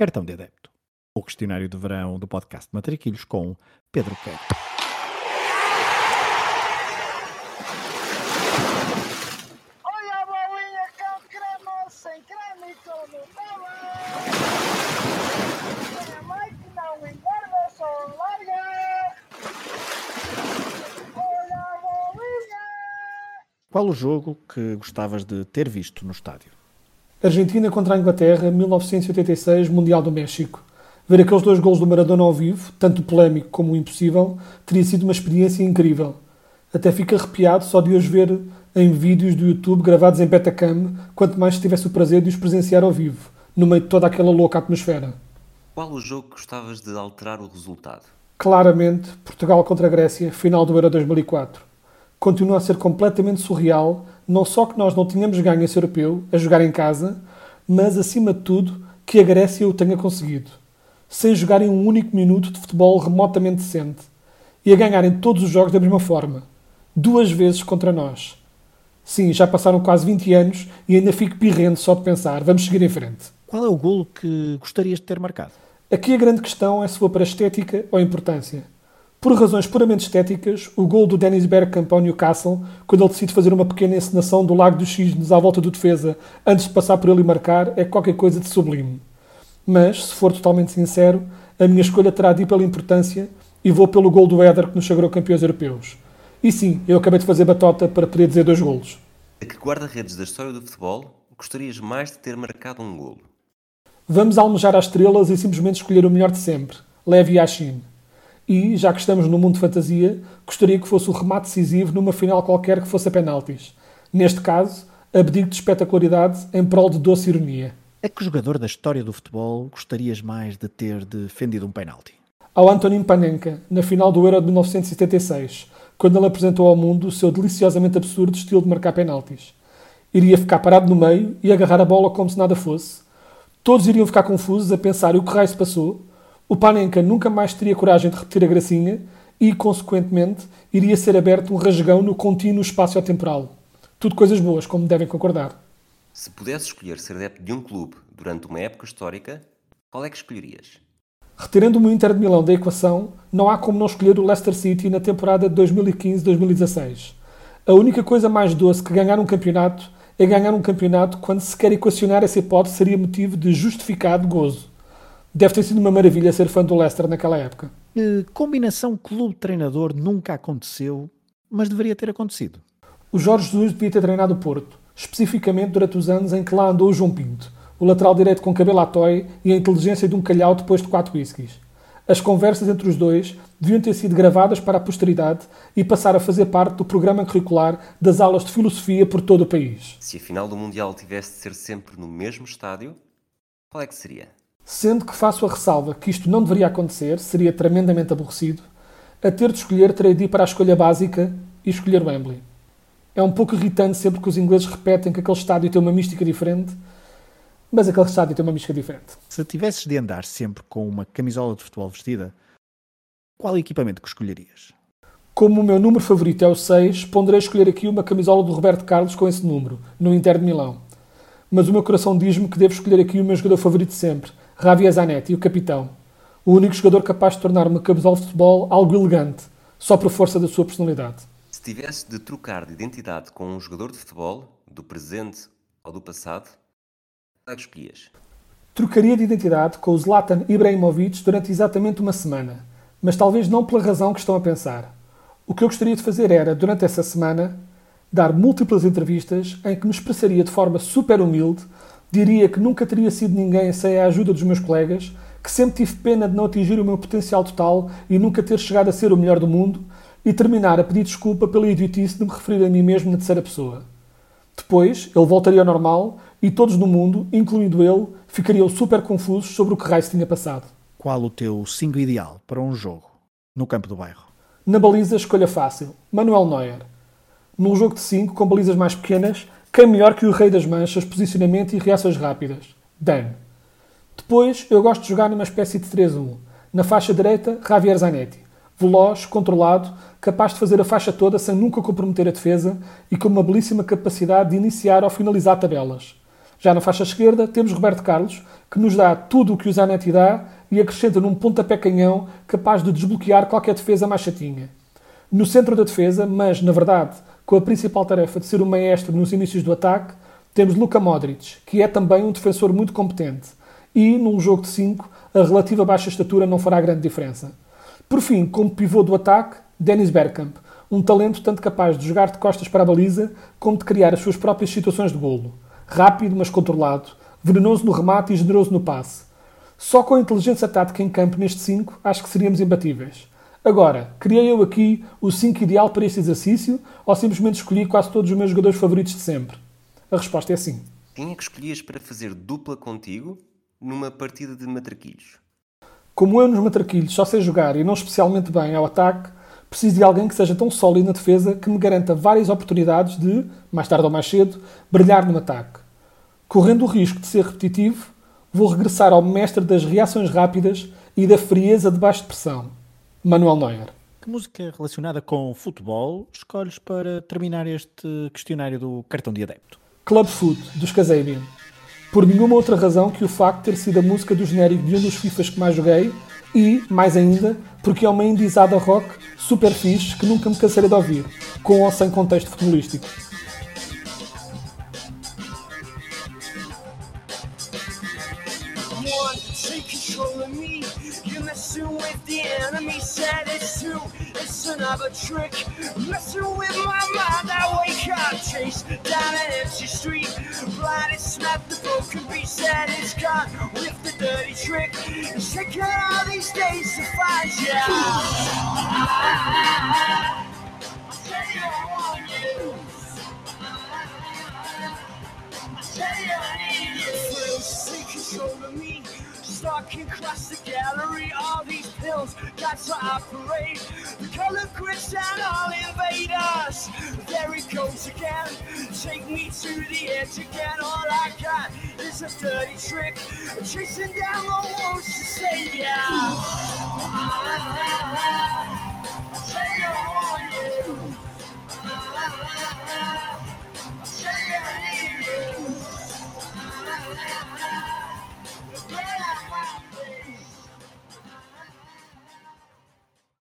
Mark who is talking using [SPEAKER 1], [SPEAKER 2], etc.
[SPEAKER 1] Cartão de Adepto. O questionário de verão do podcast Matriquilhos com Pedro Queiro.
[SPEAKER 2] Olha a bolinha com creme, sem creme e mãe que não engorda, só larga. Olha a bolinha.
[SPEAKER 1] Qual o jogo que gostavas de ter visto no estádio?
[SPEAKER 3] Argentina contra a Inglaterra, 1986, Mundial do México. Ver aqueles dois gols do Maradona ao vivo, tanto polémico como impossível, teria sido uma experiência incrível. Até fico arrepiado só de os ver em vídeos do YouTube gravados em Betacam, quanto mais se tivesse o prazer de os presenciar ao vivo, no meio de toda aquela louca atmosfera.
[SPEAKER 4] Qual o jogo que gostavas de alterar o resultado?
[SPEAKER 3] Claramente, Portugal contra a Grécia, final do Euro 2004. Continua a ser completamente surreal, não só que nós não tínhamos ganho esse europeu, a jogar em casa, mas acima de tudo, que a Grécia o tenha conseguido. Sem jogarem um único minuto de futebol remotamente decente. E a ganharem todos os jogos da mesma forma. Duas vezes contra nós. Sim, já passaram quase 20 anos e ainda fico pirrento só de pensar. Vamos seguir em frente.
[SPEAKER 1] Qual é o golo que gostarias de ter marcado?
[SPEAKER 3] Aqui a grande questão é se vou para estética ou importância. Por razões puramente estéticas, o gol do Dennis Bergkamp ao Newcastle, quando ele decide fazer uma pequena encenação do Lago dos Cisnes à volta do defesa antes de passar por ele e marcar, é qualquer coisa de sublime. Mas, se for totalmente sincero, a minha escolha terá de ir pela importância e vou pelo gol do Éder que nos sagrou campeões europeus. E sim, eu acabei de fazer batota para poder dizer dois golos.
[SPEAKER 4] A que guarda-redes da história do futebol gostarias mais de ter marcado um golo?
[SPEAKER 3] Vamos almejar às estrelas e simplesmente escolher o melhor de sempre, Levi Yashin. E, já que estamos no mundo de fantasia, gostaria que fosse o remate decisivo numa final qualquer que fosse a penaltis. Neste caso, abdico de espetacularidade em prol de doce ironia.
[SPEAKER 1] A que jogador da história do futebol gostarias mais de ter defendido um penalti?
[SPEAKER 3] Ao Antonin Panenka, na final do Euro de 1976, quando ele apresentou ao mundo o seu deliciosamente absurdo estilo de marcar penaltis. Iria ficar parado no meio e agarrar a bola como se nada fosse. Todos iriam ficar confusos a pensar o que raio se passou. O Panenka nunca mais teria coragem de repetir a gracinha e, consequentemente, iria ser aberto um rasgão no contínuo espaço temporal. Tudo coisas boas, como devem concordar.
[SPEAKER 4] Se pudesse escolher ser adepto de um clube durante uma época histórica, qual é que escolherias?
[SPEAKER 3] Retirando-me o Inter de Milão da equação, não há como não escolher o Leicester City na temporada de 2015-2016. A única coisa mais doce que ganhar um campeonato é ganhar um campeonato quando se quer equacionar essa hipótese seria motivo de justificado gozo. Deve ter sido uma maravilha ser fã do Leicester naquela época.
[SPEAKER 1] Que combinação clube-treinador nunca aconteceu, mas deveria ter acontecido?
[SPEAKER 3] O Jorge Jesus devia ter treinado o Porto, especificamente durante os anos em que lá andou o João Pinto, o lateral direito com cabelo à toy e a inteligência de um calhau depois de quatro whiskies. As conversas entre os dois deviam ter sido gravadas para a posteridade e passar a fazer parte do programa curricular das aulas de filosofia por todo o país.
[SPEAKER 4] Se a final do Mundial tivesse de ser sempre no mesmo estádio, qual é que seria?
[SPEAKER 3] Sendo que faço a ressalva que isto não deveria acontecer, seria tremendamente aborrecido, a ter de escolher terei de ir para a escolha básica e escolher Wembley. É um pouco irritante sempre que os ingleses repetem que aquele estádio tem uma mística diferente, mas aquele estádio tem uma mística diferente.
[SPEAKER 1] Se tivesses de andar sempre com uma camisola de futebol vestida, qual equipamento que escolherias?
[SPEAKER 3] Como o meu número favorito é o 6, ponderei escolher aqui uma camisola do Roberto Carlos com esse número, no Inter de Milão. Mas o meu coração diz-me que devo escolher aqui o meu jogador favorito sempre, Javier Zanetti, o capitão. O único jogador capaz de tornar uma camisola de futebol algo elegante, só por força da sua personalidade.
[SPEAKER 4] Se tivesse de trocar de identidade com um jogador de futebol, do presente ou do passado, qual é que escolhias?
[SPEAKER 3] Trocaria de identidade com o Zlatan Ibrahimovic durante exatamente uma semana, mas talvez não pela razão que estão a pensar. O que eu gostaria de fazer era, durante essa semana, dar múltiplas entrevistas em que me expressaria de forma super humilde, diria que nunca teria sido ninguém sem a ajuda dos meus colegas, que sempre tive pena de não atingir o meu potencial total e nunca ter chegado a ser o melhor do mundo, e terminar a pedir desculpa pela idiotice de me referir a mim mesmo na terceira pessoa. Depois, ele voltaria ao normal e todos no mundo, incluindo ele, ficariam super confusos sobre o que raio se tinha passado.
[SPEAKER 1] Qual o teu 5 ideal para um jogo no campo do bairro?
[SPEAKER 3] Na baliza, escolha fácil. Manuel Neuer. Num jogo de 5, com balizas mais pequenas, quem melhor que o rei das manchas, posicionamento e reações rápidas? Dan. Depois, eu gosto de jogar numa espécie de 3-1. Na faixa direita, Javier Zanetti. Veloz, controlado, capaz de fazer a faixa toda sem nunca comprometer a defesa e com uma belíssima capacidade de iniciar ou finalizar tabelas. Já na faixa esquerda temos Roberto Carlos, que nos dá tudo o que o Zanetti dá e acrescenta num pontapé canhão capaz de desbloquear qualquer defesa mais chatinha. No centro da defesa, mas na verdade com a principal tarefa de ser o maestro nos inícios do ataque, temos Luka Modric, que é também um defensor muito competente. E, num jogo de 5, a relativa baixa estatura não fará grande diferença. Por fim, como pivô do ataque, Dennis Bergkamp, um talento tanto capaz de jogar de costas para a baliza como de criar as suas próprias situações de golo. Rápido, mas controlado, venenoso no remate e generoso no passe. Só com a inteligência tática em campo neste 5, acho que seríamos imbatíveis. Agora, criei eu aqui o 5 ideal para este exercício ou simplesmente escolhi quase todos os meus jogadores favoritos de sempre? A resposta é sim.
[SPEAKER 4] Quem é que escolhias para fazer dupla contigo numa partida de matraquilhos?
[SPEAKER 3] Como eu nos matraquilhos só sei jogar e não especialmente bem ao ataque, preciso de alguém que seja tão sólido na defesa que me garanta várias oportunidades de, mais tarde ou mais cedo, brilhar no ataque. Correndo o risco de ser repetitivo, vou regressar ao mestre das reações rápidas e da frieza de baixa pressão Manuel Neuer.
[SPEAKER 1] Que música relacionada com futebol escolhes para terminar este questionário do cartão de adepto?
[SPEAKER 3] Club Foot, dos Kasabian. Por nenhuma outra razão que o facto de ter sido a música do genérico de um dos FIFAs que mais joguei e, mais ainda, porque é uma indizada rock super fixe que nunca me cansarei de ouvir, com ou sem contexto futebolístico. Another trick. Messing with my mind, I wake up, chase down an empty street. Blind and snap the broken beat that is gone with the dirty trick. It's taking all these days to find you. I, I want you. I tell you I need you. Take control of me star can the gallery. All these pills got to operate. The color grids and all invade us. There it goes again. Take me to the edge again. All I got is a dirty trick. Chasing down the walls to say, yeah.